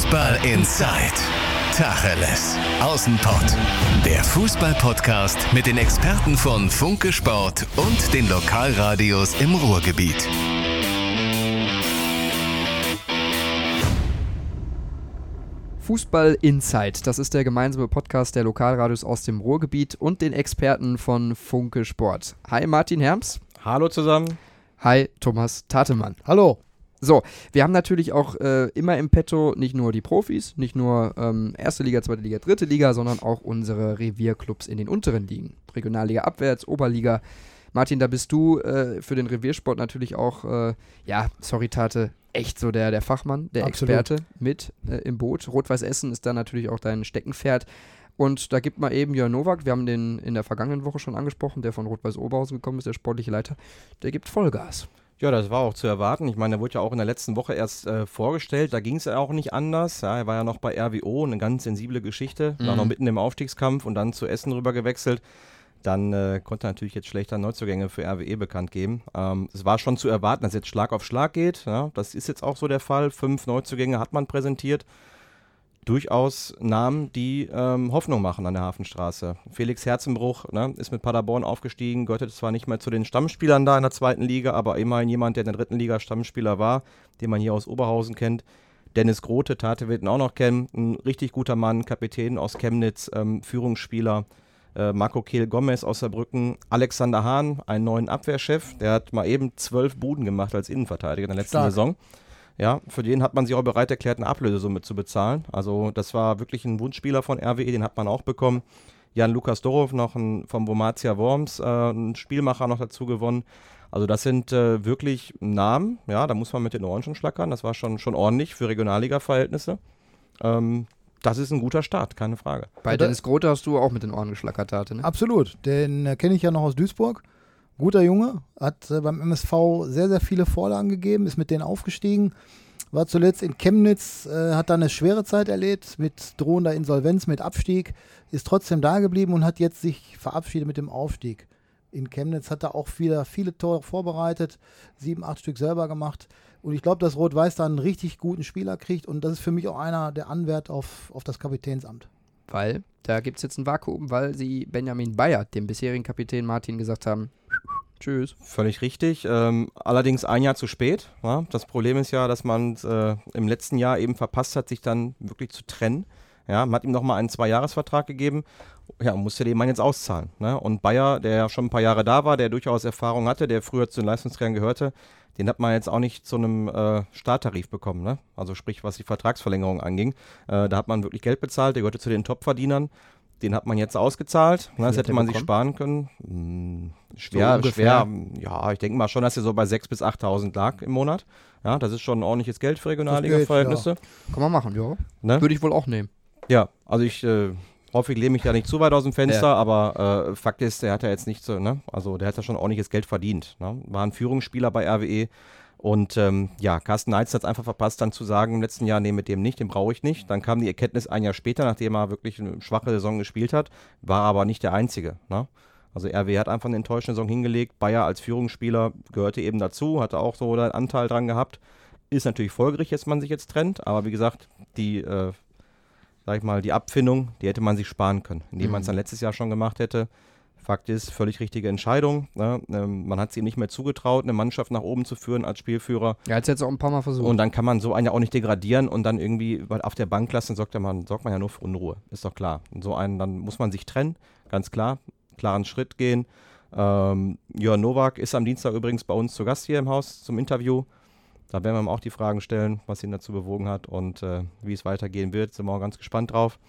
Fußball Inside. Tacheles. Außenpott. Der Fußball-Podcast mit den Experten von Funke Sport und den Lokalradios im Ruhrgebiet. Fußball Insight, das ist der gemeinsame Podcast der Lokalradios aus dem Ruhrgebiet und den Experten von Funke Sport. Hi Martin Herms. Hallo zusammen. Hi Thomas Tatemann. Hallo. So, wir haben natürlich auch äh, immer im Petto nicht nur die Profis, nicht nur ähm, erste Liga, zweite Liga, dritte Liga, sondern auch unsere Revierclubs in den unteren Ligen. Regionalliga abwärts, Oberliga. Martin, da bist du äh, für den Reviersport natürlich auch, äh, ja, sorry Tate, echt so der, der Fachmann, der Absolut. Experte mit äh, im Boot. Rot-Weiß Essen ist da natürlich auch dein Steckenpferd. Und da gibt mal eben Jörn Nowak, wir haben den in der vergangenen Woche schon angesprochen, der von Rot-Weiß Oberhausen gekommen ist, der sportliche Leiter, der gibt Vollgas. Ja, das war auch zu erwarten. Ich meine, der wurde ja auch in der letzten Woche erst äh, vorgestellt. Da ging es ja auch nicht anders. Ja, er war ja noch bei RWO, eine ganz sensible Geschichte. War Mhm. noch mitten im Aufstiegskampf und dann zu Essen rüber gewechselt. Dann äh, konnte er natürlich jetzt schlechter Neuzugänge für RWE bekannt geben. Ähm, es war schon zu erwarten, dass jetzt Schlag auf Schlag geht. Ja, das ist jetzt auch so der Fall. Fünf Neuzugänge hat man präsentiert. Durchaus Namen, die ähm, Hoffnung machen an der Hafenstraße. Felix Herzenbruch ne, ist mit Paderborn aufgestiegen, gehörte zwar nicht mehr zu den Stammspielern da in der zweiten Liga, aber immerhin jemand, der in der dritten Liga Stammspieler war, den man hier aus Oberhausen kennt. Dennis Grote, Tate wird ihn auch noch kennen, ein richtig guter Mann, Kapitän aus Chemnitz, ähm, Führungsspieler. Äh, Marco Kehl Gomez aus Saarbrücken, Alexander Hahn, einen neuen Abwehrchef, der hat mal eben zwölf Buden gemacht als Innenverteidiger in der letzten Stark. Saison. Ja, für den hat man sich auch bereit erklärt, eine Ablösesumme zu bezahlen. Also das war wirklich ein Wunschspieler von RWE, den hat man auch bekommen. Jan Lukas Dorov noch ein, vom Vomatia Worms, äh, ein Spielmacher noch dazu gewonnen. Also das sind äh, wirklich Namen, ja, da muss man mit den Ohren schon schlackern. Das war schon, schon ordentlich für Regionalliga-Verhältnnisse. Ähm, das ist ein guter Start, keine Frage. Bei Dennis Grote hast du auch mit den Ohren geschlackert, Tate, ne? Absolut. Den äh, kenne ich ja noch aus Duisburg. Guter Junge, hat äh, beim MSV sehr, sehr viele Vorlagen gegeben, ist mit denen aufgestiegen. War zuletzt in Chemnitz, äh, hat da eine schwere Zeit erlebt mit drohender Insolvenz, mit Abstieg, ist trotzdem da geblieben und hat jetzt sich verabschiedet mit dem Aufstieg. In Chemnitz hat er auch wieder viele Tore vorbereitet, sieben, acht Stück selber gemacht. Und ich glaube, dass Rot-Weiß da einen richtig guten Spieler kriegt und das ist für mich auch einer der Anwärter auf, auf das Kapitänsamt. Weil da gibt es jetzt ein Vakuum, weil sie Benjamin Bayert, dem bisherigen Kapitän Martin, gesagt haben, tschüss. Völlig richtig. Ähm, allerdings ein Jahr zu spät. Ja? Das Problem ist ja, dass man äh, im letzten Jahr eben verpasst hat, sich dann wirklich zu trennen. Ja, man hat ihm nochmal einen Zweijahresvertrag gegeben. Ja, musste den Mann jetzt auszahlen. Ne? Und Bayer, der ja schon ein paar Jahre da war, der durchaus Erfahrung hatte, der früher zu den Leistungsträgern gehörte, den hat man jetzt auch nicht zu einem äh, Starttarif bekommen. Ne? Also sprich, was die Vertragsverlängerung anging. Äh, da hat man wirklich Geld bezahlt, der gehörte zu den Topverdienern. Den hat man jetzt ausgezahlt. Ne? Das hätte man sich bekommen? sparen können. Schwer, ungefähr. schwer. Ja, ich denke mal schon, dass er so bei 6.000 bis 8.000 lag im Monat. Ja, das ist schon ordentliches Geld für Regionalliga-Verhältnisse. Kann man machen, ja. Ne? Würde ich wohl auch nehmen. Ja, also ich äh, hoffe, ich lehne mich da nicht zu weit aus dem Fenster, aber äh, Fakt ist, der hat ja jetzt nicht so, ne? Also der hat ja schon ordentliches Geld verdient. Ne? War ein Führungsspieler bei RWE. Und ähm, ja, Carsten Neitz hat es einfach verpasst, dann zu sagen im letzten Jahr, nee, mit dem nicht, den brauche ich nicht. Dann kam die Erkenntnis ein Jahr später, nachdem er wirklich eine schwache Saison gespielt hat, war aber nicht der Einzige. Ne? Also RWE hat einfach eine enttäuschende Saison hingelegt. Bayer als Führungsspieler gehörte eben dazu, hatte auch so einen Anteil dran gehabt. Ist natürlich folgerichtig, dass man sich jetzt trennt, aber wie gesagt, die äh, sag ich mal, die Abfindung, die hätte man sich sparen können, indem man es Mhm. dann letztes Jahr schon gemacht hätte. Fakt ist, völlig richtige Entscheidung. Ne? Ähm, man hat es ihm nicht mehr zugetraut, eine Mannschaft nach oben zu führen als Spielführer. Ja, jetzt jetzt auch ein paar Mal versucht. Und dann kann man so einen ja auch nicht degradieren und dann irgendwie weil auf der Bank lassen, sorgt, man, sorgt man ja nur für Unruhe. Ist doch klar. Und so einen, dann muss man sich trennen, ganz klar, klaren Schritt gehen. Ähm, Jörn Nowak ist am Dienstag übrigens bei uns zu Gast hier im Haus zum Interview. Da werden wir ihm auch die Fragen stellen, was ihn dazu bewogen hat und äh, wie es weitergehen wird. Sind wir auch ganz gespannt drauf.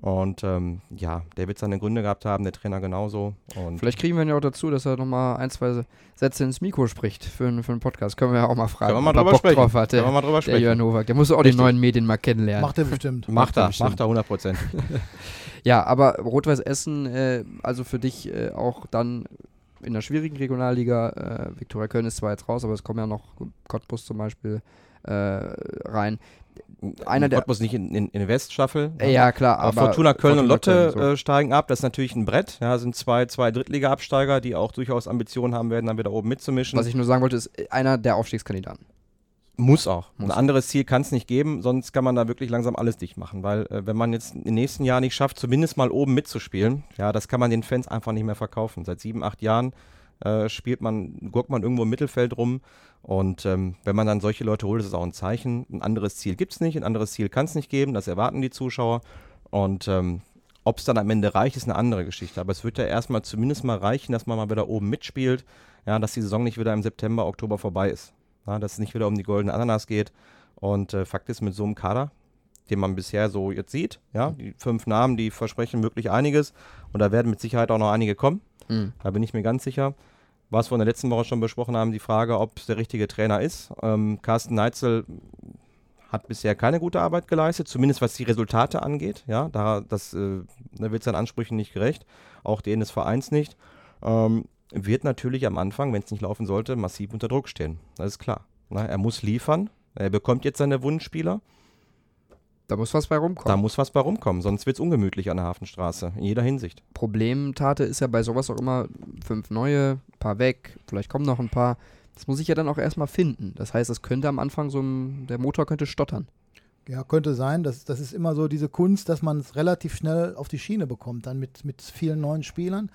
Und ähm, ja, der wird seine Gründe gehabt haben, der Trainer genauso. Und Vielleicht kriegen wir ihn ja auch dazu, dass er nochmal ein, zwei Sätze ins Mikro spricht für, einen- für einen Podcast. Können wir ja auch mal fragen, können wir mal ob er drüber Bock sprechen. drauf hat. können wir Der, mal drüber der sprechen. Jörn Nowak. Der muss auch die neuen Medien mal kennenlernen. Macht er bestimmt. Macht er, bestimmt. macht er 100 Prozent. Ja, aber Rot-Weiß Essen, äh, also für dich äh, auch dann in der schwierigen Regionalliga. Äh, Viktoria Köln ist zwar jetzt raus, aber es kommen ja noch Cottbus zum Beispiel äh, rein. Einer der- Cottbus nicht in, in, in Weststaffel. Äh, ja, klar, Aber aber. Fortuna Köln und Fortuna Lotte Köln, so. äh, steigen ab. Das ist natürlich ein Brett. Ja, sind zwei, zwei Drittliga-Absteiger, die auch durchaus Ambitionen haben werden, dann wieder oben mitzumischen. Was ich nur sagen wollte, ist äh, einer der Aufstiegskandidaten. Muss auch. Muss. Ein anderes Ziel kann es nicht geben, sonst kann man da wirklich langsam alles dicht machen. Weil äh, wenn man jetzt im nächsten Jahr nicht schafft, zumindest mal oben mitzuspielen, ja, das kann man den Fans einfach nicht mehr verkaufen. Seit sieben, acht Jahren äh, spielt man, guckt man irgendwo im Mittelfeld rum. Und ähm, wenn man dann solche Leute holt, ist es auch ein Zeichen. Ein anderes Ziel gibt es nicht, ein anderes Ziel kann es nicht geben, das erwarten die Zuschauer. Und ähm, ob es dann am Ende reicht, ist eine andere Geschichte. Aber es wird ja erstmal zumindest mal reichen, dass man mal wieder oben mitspielt. Ja, dass die Saison nicht wieder im September, Oktober vorbei ist. Ja, dass es nicht wieder um die goldene Ananas geht. Und äh, Fakt ist, mit so einem Kader, den man bisher so jetzt sieht, ja, die fünf Namen, die versprechen wirklich einiges. Und da werden mit Sicherheit auch noch einige kommen. Mhm. Da bin ich mir ganz sicher. Was wir in der letzten Woche schon besprochen haben, die Frage, ob es der richtige Trainer ist. Ähm, Carsten Neitzel hat bisher keine gute Arbeit geleistet, zumindest was die Resultate angeht. Ja, da, das, äh, da wird seinen Ansprüchen nicht gerecht, auch denen des Vereins nicht. Ähm, wird natürlich am Anfang, wenn es nicht laufen sollte, massiv unter Druck stehen. Das ist klar. Na, er muss liefern. Er bekommt jetzt seine Wunschspieler. Da muss was bei Da rumkommen. muss was bei rumkommen, sonst wird es ungemütlich an der Hafenstraße, in jeder Hinsicht. Problemtate ist ja bei sowas auch immer fünf neue, paar weg, vielleicht kommen noch ein paar. Das muss ich ja dann auch erstmal finden. Das heißt, es könnte am Anfang so ein, der Motor könnte stottern. Ja, könnte sein. Das, das ist immer so diese Kunst, dass man es relativ schnell auf die Schiene bekommt, dann mit, mit vielen neuen Spielern.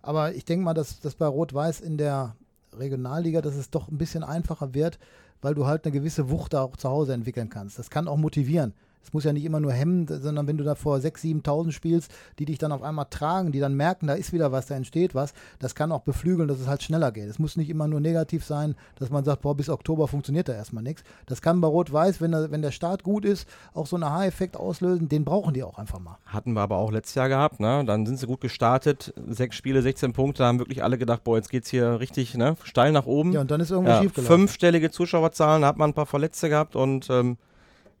Aber ich denke mal, dass das bei Rot-Weiß in der Regionalliga, dass es doch ein bisschen einfacher wird, weil du halt eine gewisse Wucht da auch zu Hause entwickeln kannst. Das kann auch motivieren. Es muss ja nicht immer nur hemmen, sondern wenn du da vor 6.000, 7.000 spielst, die dich dann auf einmal tragen, die dann merken, da ist wieder was, da entsteht was, das kann auch beflügeln, dass es halt schneller geht. Es muss nicht immer nur negativ sein, dass man sagt, boah, bis Oktober funktioniert da erstmal nichts. Das kann bei Rot-Weiß, wenn, der- wenn der Start gut ist, auch so einen Aha-Effekt auslösen, den brauchen die auch einfach mal. Hatten wir aber auch letztes Jahr gehabt, ne? Dann sind sie gut gestartet, sechs Spiele, 16 Punkte, da haben wirklich alle gedacht, boah, jetzt geht's hier richtig, ne? Steil nach oben. Ja, und dann ist irgendwas Ja, schiefgelaufen. fünfstellige Zuschauerzahlen, da hat man ein paar Verletzte gehabt und ähm,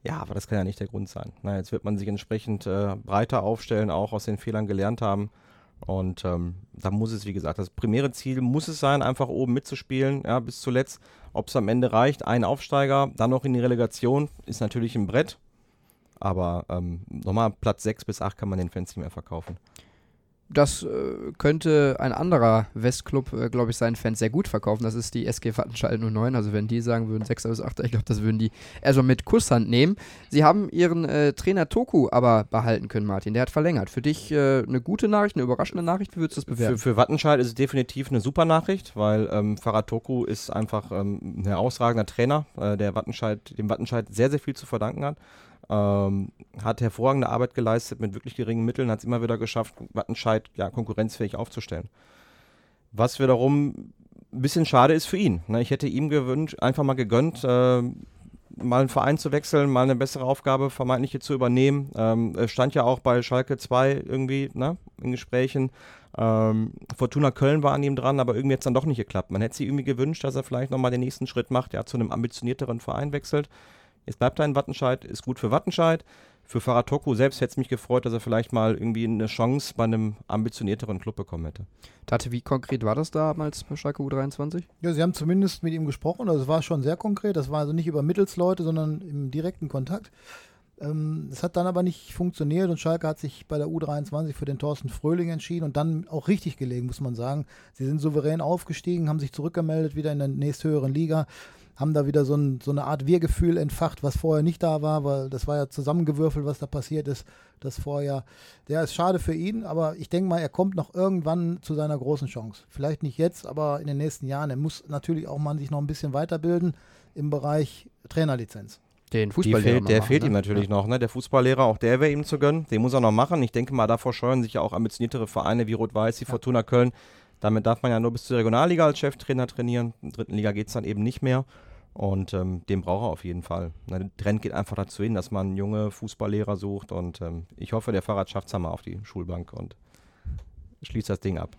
ja, aber das kann ja nicht der Grund sein. Na, jetzt wird man sich entsprechend äh, breiter aufstellen, auch aus den Fehlern gelernt haben. Und ähm, da muss es, wie gesagt, das primäre Ziel muss es sein, einfach oben mitzuspielen, ja, bis zuletzt. Ob es am Ende reicht, ein Aufsteiger, dann noch in die Relegation, ist natürlich ein Brett. Aber ähm, nochmal Platz 6 bis 8 kann man den Fans nicht mehr verkaufen. Das äh, könnte ein anderer Westclub, äh, glaube ich, seinen Fans sehr gut verkaufen. Das ist die SG Wattenscheid 09. Also wenn die sagen würden 6 bis 8, ich glaube, das würden die erstmal mit Kusshand nehmen. Sie haben ihren äh, Trainer Toku aber behalten können, Martin. Der hat verlängert. Für dich äh, eine gute Nachricht, eine überraschende Nachricht. Wie würdest du das Für, bewerten? für Wattenscheid ist es definitiv eine super Nachricht, weil ähm, Farad Toku ist einfach ähm, ein herausragender Trainer, äh, der Wattenscheid, dem Wattenscheid sehr, sehr viel zu verdanken hat. Ähm, hat hervorragende Arbeit geleistet mit wirklich geringen Mitteln, hat es immer wieder geschafft, Wattenscheid ja, konkurrenzfähig aufzustellen. Was wiederum ein bisschen schade ist für ihn. Ne? Ich hätte ihm gewünscht, einfach mal gegönnt, äh, mal einen Verein zu wechseln, mal eine bessere Aufgabe vermeintliche zu übernehmen. Ähm, stand ja auch bei Schalke 2 irgendwie ne, in Gesprächen. Ähm, Fortuna Köln war an ihm dran, aber irgendwie hat es dann doch nicht geklappt. Man hätte sich irgendwie gewünscht, dass er vielleicht nochmal den nächsten Schritt macht, ja, zu einem ambitionierteren Verein wechselt. Jetzt bleibt er in Wattenscheid, ist gut für Wattenscheid. Für Farad Toku selbst hätte es mich gefreut, dass er vielleicht mal irgendwie eine Chance bei einem ambitionierteren Club bekommen hätte. Tate, wie konkret war das damals bei Schalke U23? Ja, sie haben zumindest mit ihm gesprochen, also es war schon sehr konkret. Das war also nicht über Mittelsleute, sondern im direkten Kontakt. Ähm, Es hat dann aber nicht funktioniert und Schalke hat sich bei der U23 für den Thorsten Fröhling entschieden und dann auch richtig gelegen, muss man sagen. Sie sind souverän aufgestiegen, haben sich zurückgemeldet wieder in der nächsthöheren Liga, haben da wieder so, ein, so eine Art Wir-Gefühl entfacht, was vorher nicht da war, weil das war ja zusammengewürfelt, was da passiert ist, das Vorjahr. Der ist schade für ihn, aber ich denke mal, er kommt noch irgendwann zu seiner großen Chance. Vielleicht nicht jetzt, aber in den nächsten Jahren. Er muss natürlich auch mal sich noch ein bisschen weiterbilden im Bereich Trainerlizenz. Den Fußballlehrer fehlt, der machen, fehlt ne? ihm natürlich noch, ne? Der Fußballlehrer, auch der wäre ihm zu gönnen. Den muss er noch machen. Ich denke mal, davor scheuen sich ja auch ambitioniertere Vereine wie Rot-Weiß, die Fortuna Köln. Damit darf man ja nur bis zur Regionalliga als Cheftrainer trainieren. In der dritten Liga geht es dann eben nicht mehr. Und ähm, den braucht er auf jeden Fall. Der Trend geht einfach dazu hin, dass man junge Fußballlehrer sucht. Und ähm, ich hoffe, der Fahrrad schafft es mal auf die Schulbank und schließt das Ding ab.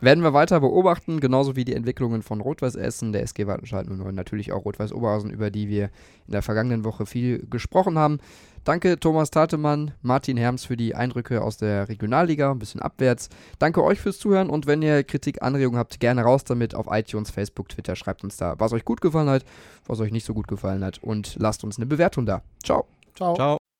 Werden wir weiter beobachten, genauso wie die Entwicklungen von Rot-Weiß Essen, der SG Wattenscheid 09, natürlich auch Rot-Weiß Oberhausen, über die wir in der vergangenen Woche viel gesprochen haben. Danke Thomas Tatemann, Martin Herms für die Eindrücke aus der Regionalliga, ein bisschen abwärts. Danke euch fürs Zuhören und wenn ihr Kritik, Anregungen habt, gerne raus damit auf iTunes, Facebook, Twitter. Schreibt uns da, was euch gut gefallen hat, was euch nicht so gut gefallen hat und lasst uns eine Bewertung da. Ciao. Ciao. Ciao.